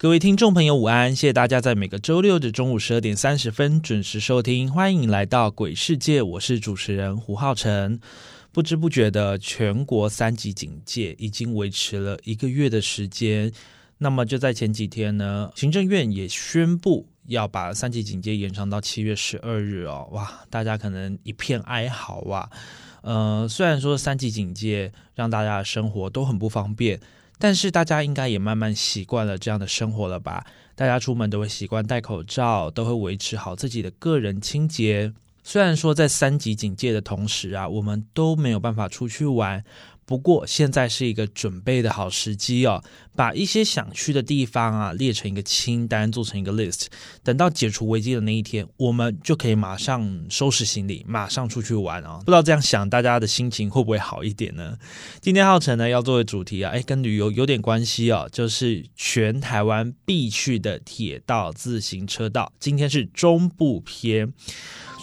各位听众朋友，午安！谢谢大家在每个周六的中午十二点三十分准时收听，欢迎来到鬼世界，我是主持人胡浩辰。不知不觉的，全国三级警戒已经维持了一个月的时间。那么就在前几天呢，行政院也宣布要把三级警戒延长到七月十二日哦。哇，大家可能一片哀嚎啊。呃，虽然说三级警戒让大家的生活都很不方便，但是大家应该也慢慢习惯了这样的生活了吧？大家出门都会习惯戴口罩，都会维持好自己的个人清洁。虽然说在三级警戒的同时啊，我们都没有办法出去玩。不过现在是一个准备的好时机哦，把一些想去的地方啊列成一个清单，做成一个 list。等到解除危机的那一天，我们就可以马上收拾行李，马上出去玩啊！不知道这样想，大家的心情会不会好一点呢？今天浩辰呢要作为主题啊，哎，跟旅游有点关系哦，就是全台湾必去的铁道自行车道。今天是中部篇。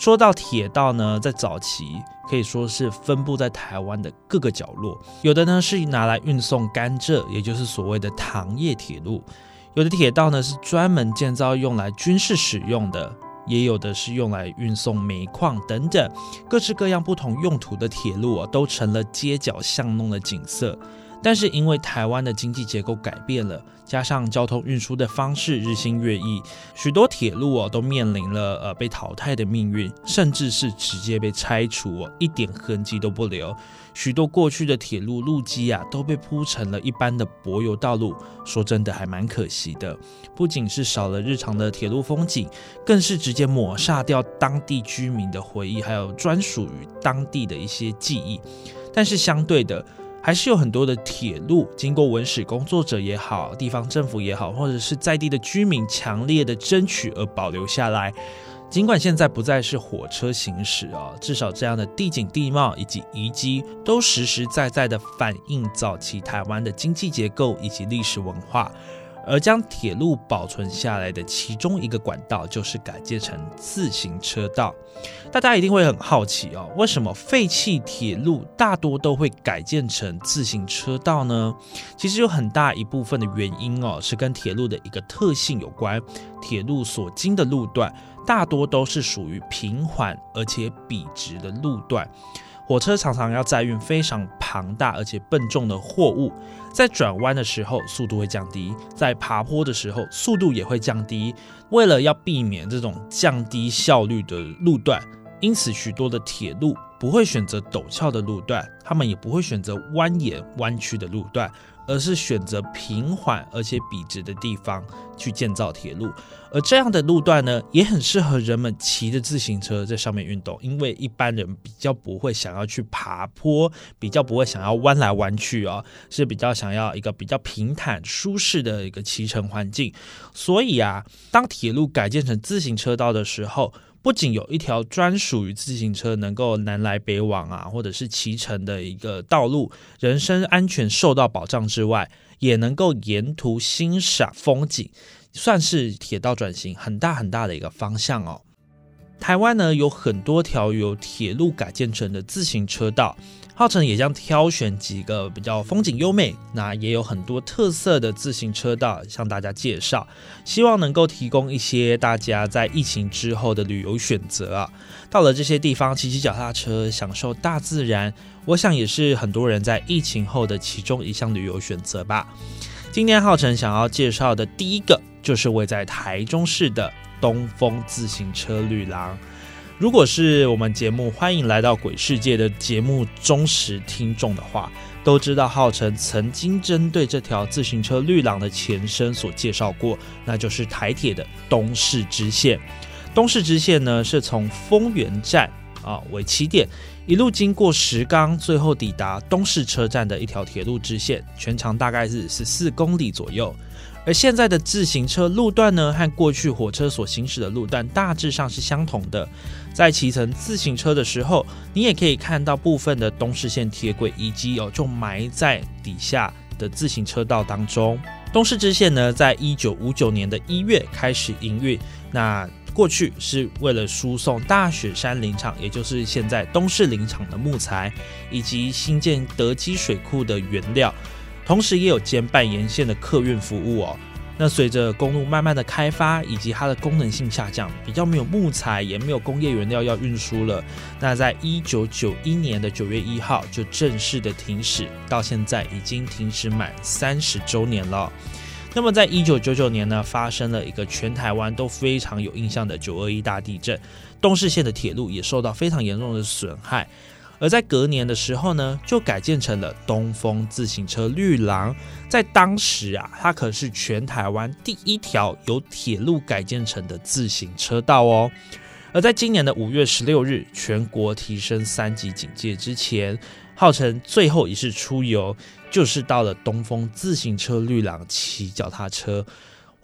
说到铁道呢，在早期可以说是分布在台湾的各个角落，有的呢是拿来运送甘蔗，也就是所谓的糖业铁路；有的铁道呢是专门建造用来军事使用的，也有的是用来运送煤矿等等，各式各样不同用途的铁路啊，都成了街角巷弄的景色。但是因为台湾的经济结构改变了，加上交通运输的方式日新月异，许多铁路哦都面临了呃被淘汰的命运，甚至是直接被拆除哦，一点痕迹都不留。许多过去的铁路路基啊都被铺成了一般的柏油道路，说真的还蛮可惜的。不仅是少了日常的铁路风景，更是直接抹杀掉当地居民的回忆，还有专属于当地的一些记忆。但是相对的。还是有很多的铁路，经过文史工作者也好，地方政府也好，或者是在地的居民强烈的争取而保留下来。尽管现在不再是火车行驶啊，至少这样的地景地貌以及遗迹，都实实在在的反映早期台湾的经济结构以及历史文化。而将铁路保存下来的其中一个管道，就是改建成自行车道。大家一定会很好奇哦，为什么废弃铁路大多都会改建成自行车道呢？其实有很大一部分的原因哦，是跟铁路的一个特性有关。铁路所经的路段大多都是属于平缓而且笔直的路段。火车常常要载运非常庞大而且笨重的货物，在转弯的时候速度会降低，在爬坡的时候速度也会降低。为了要避免这种降低效率的路段，因此许多的铁路不会选择陡峭的路段，他们也不会选择蜿蜒弯曲的路段。而是选择平缓而且笔直的地方去建造铁路，而这样的路段呢，也很适合人们骑着自行车在上面运动，因为一般人比较不会想要去爬坡，比较不会想要弯来弯去啊，是比较想要一个比较平坦舒适的一个骑乘环境。所以啊，当铁路改建成自行车道的时候，不仅有一条专属于自行车能够南来北往啊，或者是骑乘的一个道路，人身安全受到保障之外，也能够沿途欣赏风景，算是铁道转型很大很大的一个方向哦。台湾呢有很多条由铁路改建成的自行车道。浩辰也将挑选几个比较风景优美，那也有很多特色的自行车道向大家介绍，希望能够提供一些大家在疫情之后的旅游选择啊。到了这些地方骑骑脚踏车，享受大自然，我想也是很多人在疫情后的其中一项旅游选择吧。今天浩辰想要介绍的第一个，就是位在台中市的东风自行车旅廊。如果是我们节目欢迎来到鬼世界的节目忠实听众的话，都知道浩辰曾经针对这条自行车绿廊的前身所介绍过，那就是台铁的东势支线。东势支线呢，是从丰原站啊为起点，一路经过石冈，最后抵达东势车站的一条铁路支线，全长大概是十四公里左右。而现在的自行车路段呢，和过去火车所行驶的路段大致上是相同的。在骑乘自行车的时候，你也可以看到部分的东势线铁轨，以及有就埋在底下的自行车道当中。东势支线呢，在一九五九年的一月开始营运。那过去是为了输送大雪山林场，也就是现在东势林场的木材，以及新建德基水库的原料。同时也有兼办沿线的客运服务哦。那随着公路慢慢的开发，以及它的功能性下降，比较没有木材，也没有工业原料要运输了。那在一九九一年的九月一号就正式的停驶，到现在已经停驶满三十周年了。那么在一九九九年呢，发生了一个全台湾都非常有印象的九二一大地震，东势线的铁路也受到非常严重的损害。而在隔年的时候呢，就改建成了东风自行车绿廊。在当时啊，它可是全台湾第一条由铁路改建成的自行车道哦。而在今年的五月十六日，全国提升三级警戒之前，号称最后一次出游，就是到了东风自行车绿廊骑脚踏车。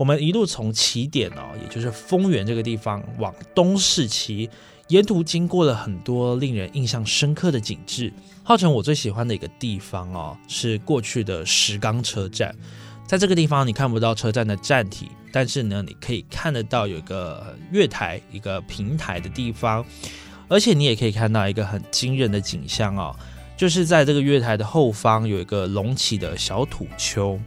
我们一路从起点哦，也就是丰原这个地方往东市骑。沿途经过了很多令人印象深刻的景致，号称我最喜欢的一个地方哦，是过去的石冈车站。在这个地方，你看不到车站的站体，但是呢，你可以看得到有一个月台、一个平台的地方，而且你也可以看到一个很惊人的景象哦，就是在这个月台的后方有一个隆起的小土丘，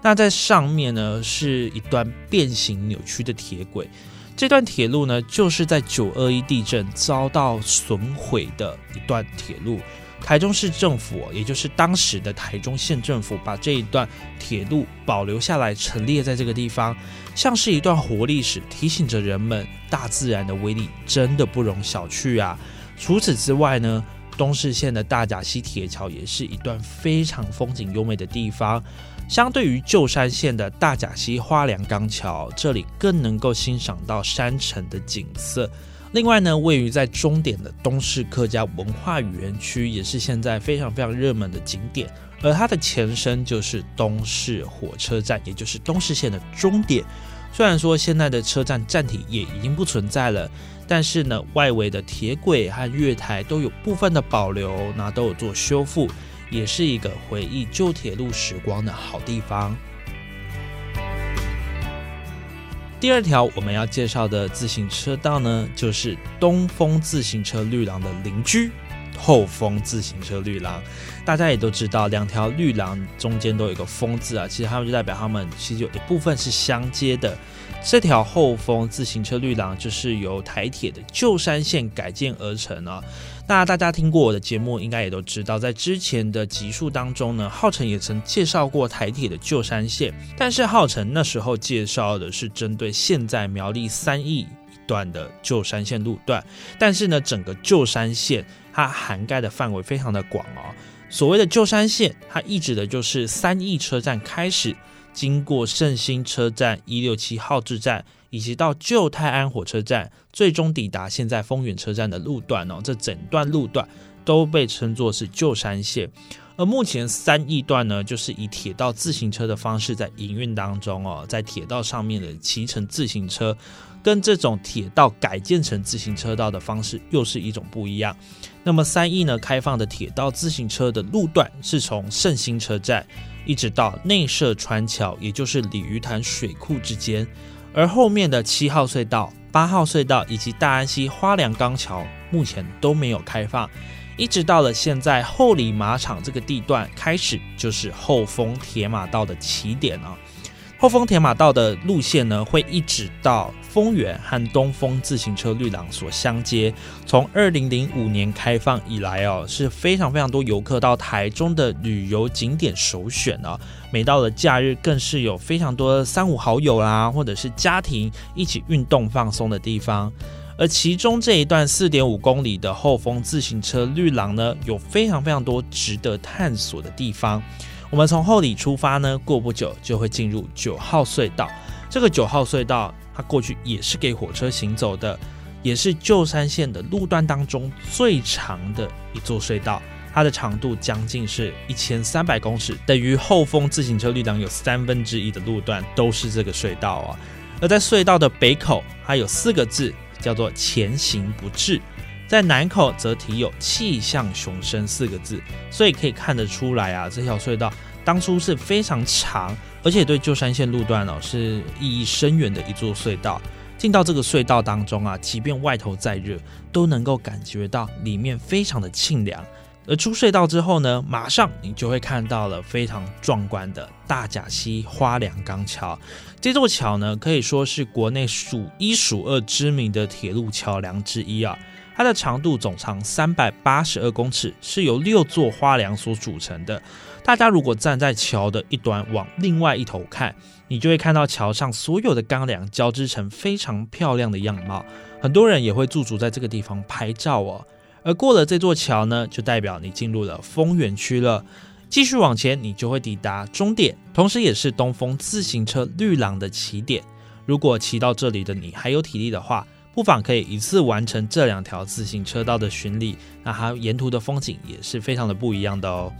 那在上面呢是一段变形扭曲的铁轨。这段铁路呢，就是在九二一地震遭到损毁的一段铁路。台中市政府，也就是当时的台中县政府，把这一段铁路保留下来，陈列在这个地方，像是一段活历史，提醒着人们，大自然的威力真的不容小觑啊！除此之外呢，东势线的大甲溪铁桥也是一段非常风景优美的地方。相对于旧山线的大甲溪花梁钢桥，这里更能够欣赏到山城的景色。另外呢，位于在终点的东市客家文化园区，也是现在非常非常热门的景点。而它的前身就是东市火车站，也就是东市线的终点。虽然说现在的车站站体也已经不存在了，但是呢，外围的铁轨和月台都有部分的保留，那都有做修复。也是一个回忆旧铁路时光的好地方。第二条我们要介绍的自行车道呢，就是东风自行车绿廊的邻居后风自行车绿廊。大家也都知道，两条绿廊中间都有一个“风”字啊，其实它们就代表它们其实有一部分是相接的。这条后风自行车绿廊就是由台铁的旧山线改建而成啊。那大家听过我的节目，应该也都知道，在之前的集数当中呢，浩辰也曾介绍过台铁的旧山线，但是浩辰那时候介绍的是针对现在苗栗三义段的旧山线路段，但是呢，整个旧山线它涵盖的范围非常的广哦。所谓的旧山线，它意指的就是三义车站开始，经过圣心车站一六七号志站。以及到旧泰安火车站，最终抵达现在丰原车站的路段哦，这整段路段都被称作是旧山线。而目前三义段呢，就是以铁道自行车的方式在营运当中哦，在铁道上面的骑乘自行车，跟这种铁道改建成自行车道的方式又是一种不一样。那么三义呢，开放的铁道自行车的路段是从圣心车站一直到内设川桥，也就是鲤鱼潭水库之间。而后面的七号隧道、八号隧道以及大安溪花梁钢桥目前都没有开放，一直到了现在后里马场这个地段开始就是后丰铁马道的起点啊。后丰铁马道的路线呢，会一直到丰原和东风自行车绿廊所相接。从二零零五年开放以来哦，是非常非常多游客到台中的旅游景点首选啊。每到了假日，更是有非常多三五好友啦，或者是家庭一起运动放松的地方。而其中这一段四点五公里的后丰自行车绿廊呢，有非常非常多值得探索的地方。我们从后里出发呢，过不久就会进入九号隧道。这个九号隧道，它过去也是给火车行走的，也是旧山线的路段当中最长的一座隧道。它的长度将近是一千三百公尺，等于后丰自行车绿廊有三分之一的路段都是这个隧道啊。而在隧道的北口，它有四个字叫做“前行不至”，在南口则题有“气象雄升”四个字，所以可以看得出来啊，这条隧道当初是非常长，而且对旧山线路段哦是意义深远的一座隧道。进到这个隧道当中啊，即便外头再热，都能够感觉到里面非常的清凉。而出隧道之后呢，马上你就会看到了非常壮观的大甲溪花梁钢桥。这座桥呢，可以说是国内数一数二知名的铁路桥梁之一啊。它的长度总长三百八十二公尺，是由六座花梁所组成的。大家如果站在桥的一端往另外一头看，你就会看到桥上所有的钢梁交织成非常漂亮的样貌。很多人也会驻足在这个地方拍照哦。而过了这座桥呢，就代表你进入了丰原区了。继续往前，你就会抵达终点，同时也是东风自行车绿廊的起点。如果骑到这里的你还有体力的话，不妨可以一次完成这两条自行车道的巡礼，那它沿途的风景也是非常的不一样的哦。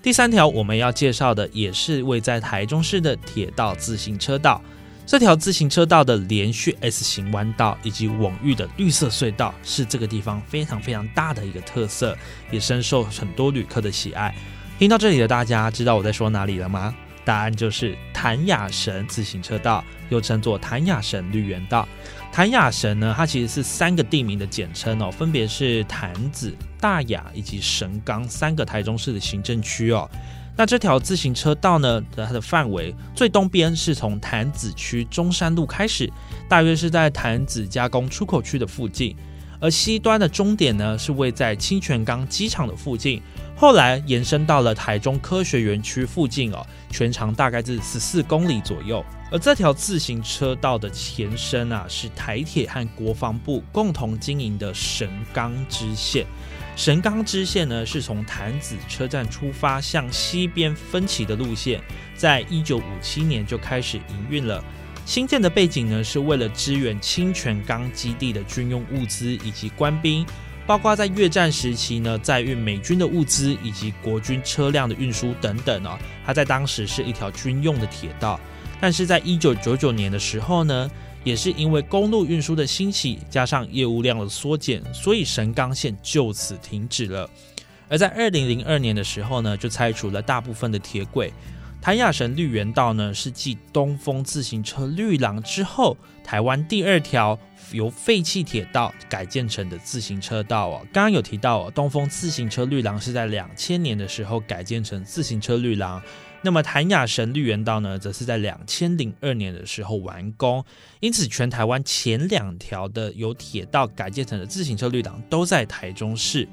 第三条我们要介绍的也是位在台中市的铁道自行车道。这条自行车道的连续 S 型弯道以及蓊郁的绿色隧道，是这个地方非常非常大的一个特色，也深受很多旅客的喜爱。听到这里的大家，知道我在说哪里了吗？答案就是谭雅神自行车道，又称作谭雅神绿园道。谭雅神呢，它其实是三个地名的简称哦，分别是潭子、大雅以及神冈三个台中市的行政区哦。那这条自行车道呢？它的范围最东边是从潭子区中山路开始，大约是在潭子加工出口区的附近；而西端的终点呢，是位在清泉岗机场的附近。后来延伸到了台中科学园区附近哦，全长大概是十四公里左右。而这条自行车道的前身啊，是台铁和国防部共同经营的神冈支线。神冈支线呢，是从潭子车站出发向西边分歧的路线，在一九五七年就开始营运了。新建的背景呢，是为了支援清泉岗基地的军用物资以及官兵，包括在越战时期呢，载运美军的物资以及国军车辆的运输等等哦。它在当时是一条军用的铁道，但是在一九九九年的时候呢。也是因为公路运输的兴起，加上业务量的缩减，所以神冈线就此停止了。而在二零零二年的时候呢，就拆除了大部分的铁轨。谭亚神绿园道呢，是继东风自行车绿廊之后，台湾第二条由废弃铁道改建成的自行车道哦。刚刚有提到哦，东风自行车绿廊是在两千年的时候改建成自行车绿廊。那么潭雅神绿园道呢，则是在两千零二年的时候完工，因此全台湾前两条的由铁道改建成的自行车绿廊都在台中市，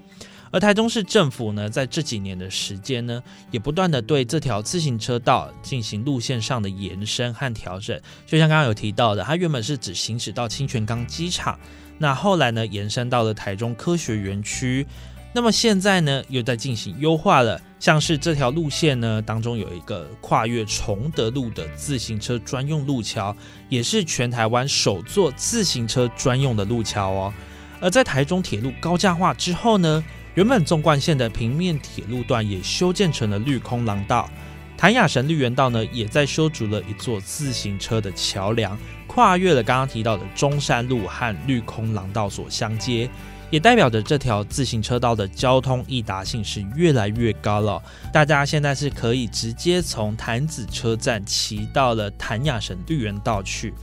而台中市政府呢，在这几年的时间呢，也不断的对这条自行车道进行路线上的延伸和调整，就像刚刚有提到的，它原本是只行驶到清泉岗机场，那后来呢，延伸到了台中科学园区。那么现在呢，又在进行优化了，像是这条路线呢，当中有一个跨越崇德路的自行车专用路桥，也是全台湾首座自行车专用的路桥哦。而在台中铁路高架化之后呢，原本纵贯线的平面铁路段也修建成了绿空廊道，潭雅神绿园道呢，也在修筑了一座自行车的桥梁，跨越了刚刚提到的中山路和绿空廊道所相接。也代表着这条自行车道的交通易达性是越来越高了。大家现在是可以直接从潭子车站骑到了潭雅神绿园道去。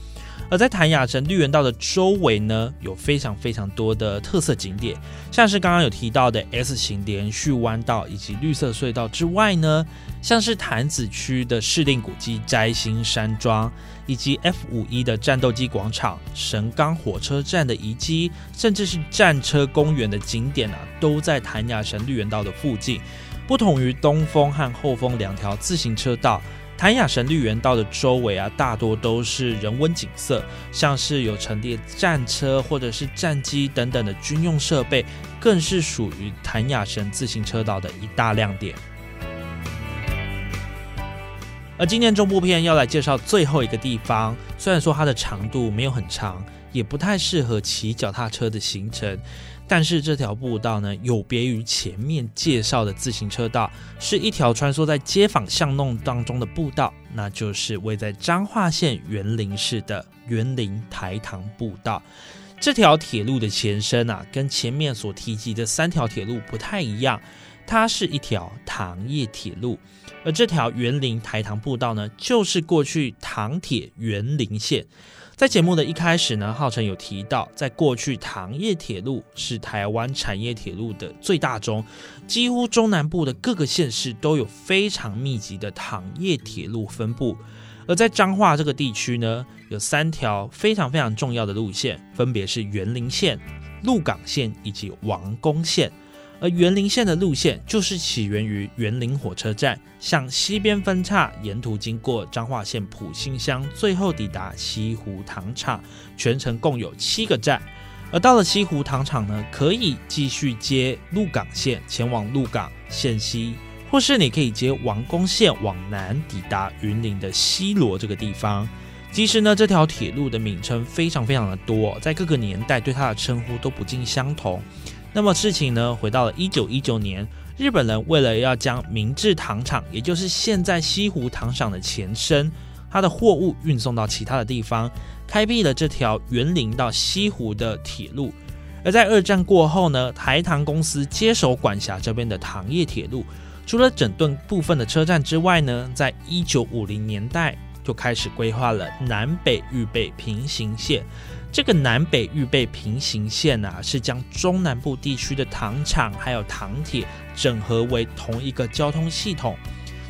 而在潭雅城绿园道的周围呢，有非常非常多的特色景点，像是刚刚有提到的 S 型连续弯道以及绿色隧道之外呢，像是潭子区的市定古迹摘星山庄，以及 F 五一的战斗机广场、神冈火车站的遗迹，甚至是战车公园的景点啊，都在潭雅城绿园道的附近。不同于东风和后风两条自行车道。潭雅神绿园道的周围啊，大多都是人文景色，像是有陈列战车或者是战机等等的军用设备，更是属于潭雅神自行车道的一大亮点。而今天中部片要来介绍最后一个地方，虽然说它的长度没有很长，也不太适合骑脚踏车的行程。但是这条步道呢，有别于前面介绍的自行车道，是一条穿梭在街坊巷弄当中的步道，那就是位在彰化县园林市的园林台糖步道。这条铁路的前身啊，跟前面所提及的三条铁路不太一样，它是一条糖业铁路。而这条园林台糖步道呢，就是过去糖铁园林线。在节目的一开始呢，浩辰有提到，在过去糖业铁路是台湾产业铁路的最大宗，几乎中南部的各个县市都有非常密集的糖业铁路分布。而在彰化这个地区呢，有三条非常非常重要的路线，分别是园林线、鹿港线以及王宫线。而园林线的路线就是起源于园林火车站，向西边分叉，沿途经过彰化县埔心乡，最后抵达西湖糖厂，全程共有七个站。而到了西湖糖厂呢，可以继续接鹿港线前往鹿港县西，或是你可以接王宫线往南抵达云林的西罗这个地方。其实呢，这条铁路的名称非常非常的多，在各个年代对它的称呼都不尽相同。那么事情呢，回到了一九一九年，日本人为了要将明治糖厂，也就是现在西湖糖厂的前身，它的货物运送到其他的地方，开辟了这条园林到西湖的铁路。而在二战过后呢，台糖公司接手管辖这边的糖业铁路，除了整顿部分的车站之外呢，在一九五零年代就开始规划了南北预备平行线。这个南北预备平行线啊，是将中南部地区的糖厂还有糖铁整合为同一个交通系统。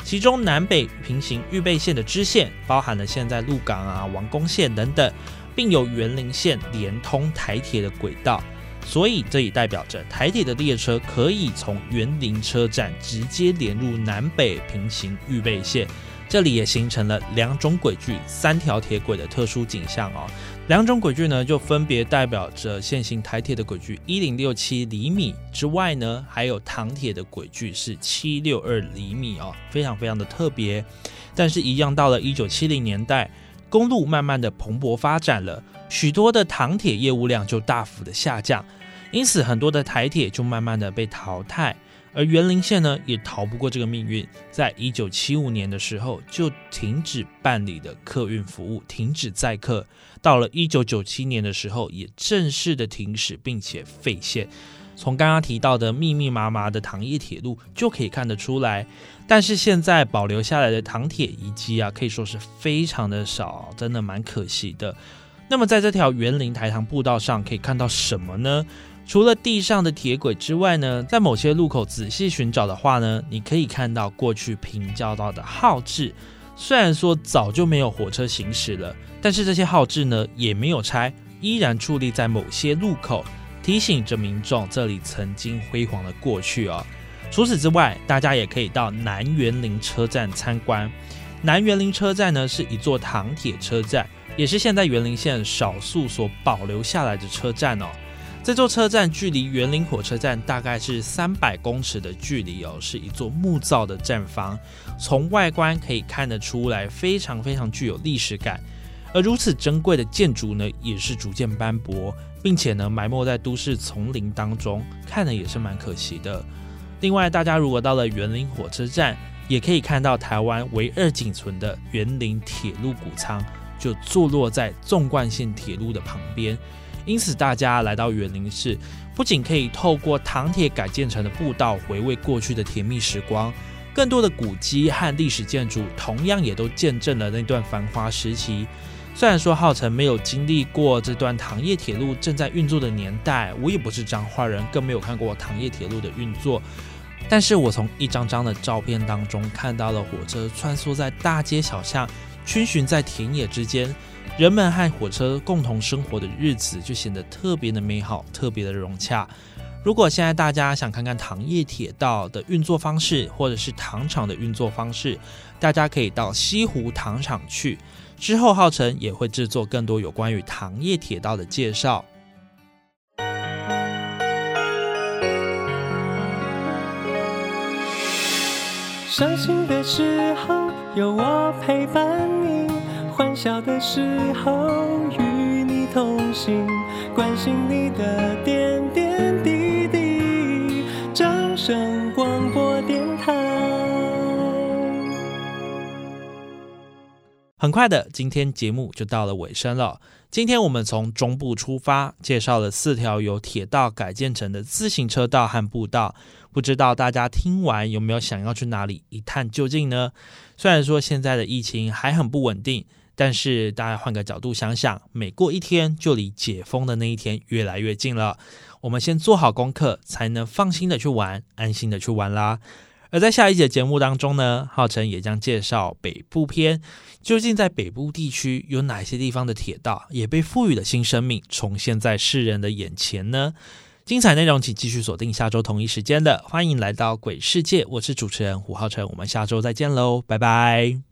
其中南北平行预备线的支线，包含了现在鹿港啊、王宫线等等，并有园林线连通台铁的轨道。所以这也代表着台铁的列车可以从园林车站直接连入南北平行预备线。这里也形成了两种轨距、三条铁轨的特殊景象哦。两种轨距呢，就分别代表着现行台铁的轨距一零六七厘米之外呢，还有唐铁的轨距是七六二厘米哦，非常非常的特别。但是，一样到了一九七零年代，公路慢慢的蓬勃发展了，许多的唐铁业务量就大幅的下降，因此很多的台铁就慢慢的被淘汰。而园林线呢，也逃不过这个命运，在一九七五年的时候就停止办理的客运服务，停止载客。到了一九九七年的时候，也正式的停驶，并且废线。从刚刚提到的密密麻麻的糖业铁路就可以看得出来。但是现在保留下来的糖铁遗迹啊，可以说是非常的少，真的蛮可惜的。那么在这条园林台糖步道上，可以看到什么呢？除了地上的铁轨之外呢，在某些路口仔细寻找的话呢，你可以看到过去平交道的号志。虽然说早就没有火车行驶了，但是这些号志呢也没有拆，依然矗立在某些路口，提醒着民众这里曾经辉煌的过去哦。除此之外，大家也可以到南园林车站参观。南园林车站呢是一座糖铁车站，也是现在园林线少数所保留下来的车站哦。这座车站距离园林火车站大概是三百公尺的距离哦，是一座木造的站房，从外观可以看得出来，非常非常具有历史感。而如此珍贵的建筑呢，也是逐渐斑驳，并且呢埋没在都市丛林当中，看的也是蛮可惜的。另外，大家如果到了园林火车站，也可以看到台湾唯二仅存的园林铁路谷仓，就坐落在纵贯线铁路的旁边。因此，大家来到园林市，不仅可以透过糖铁改建成的步道回味过去的甜蜜时光，更多的古迹和历史建筑同样也都见证了那段繁华时期。虽然说浩辰没有经历过这段糖业铁路正在运作的年代，我也不是彰化人，更没有看过糖业铁路的运作，但是我从一张张的照片当中看到了火车穿梭在大街小巷，逡巡在田野之间。人们和火车共同生活的日子就显得特别的美好，特别的融洽。如果现在大家想看看糖业铁道的运作方式，或者是糖厂的运作方式，大家可以到西湖糖厂去。之后，浩辰也会制作更多有关于糖业铁道的介绍。伤心的时候，有我陪伴你。欢笑的时候，与你同行，关心你的点点滴滴。掌声广播电台。很快的，今天节目就到了尾声了。今天我们从中部出发，介绍了四条由铁道改建成的自行车道和步道。不知道大家听完有没有想要去哪里一探究竟呢？虽然说现在的疫情还很不稳定，但是大家换个角度想想，每过一天就离解封的那一天越来越近了。我们先做好功课，才能放心的去玩，安心的去玩啦。而在下一节节目当中呢，浩辰也将介绍北部篇，究竟在北部地区有哪些地方的铁道也被赋予了新生命，重现在世人的眼前呢？精彩内容，请继续锁定下周同一时间的。欢迎来到鬼世界，我是主持人胡浩辰，我们下周再见喽，拜拜。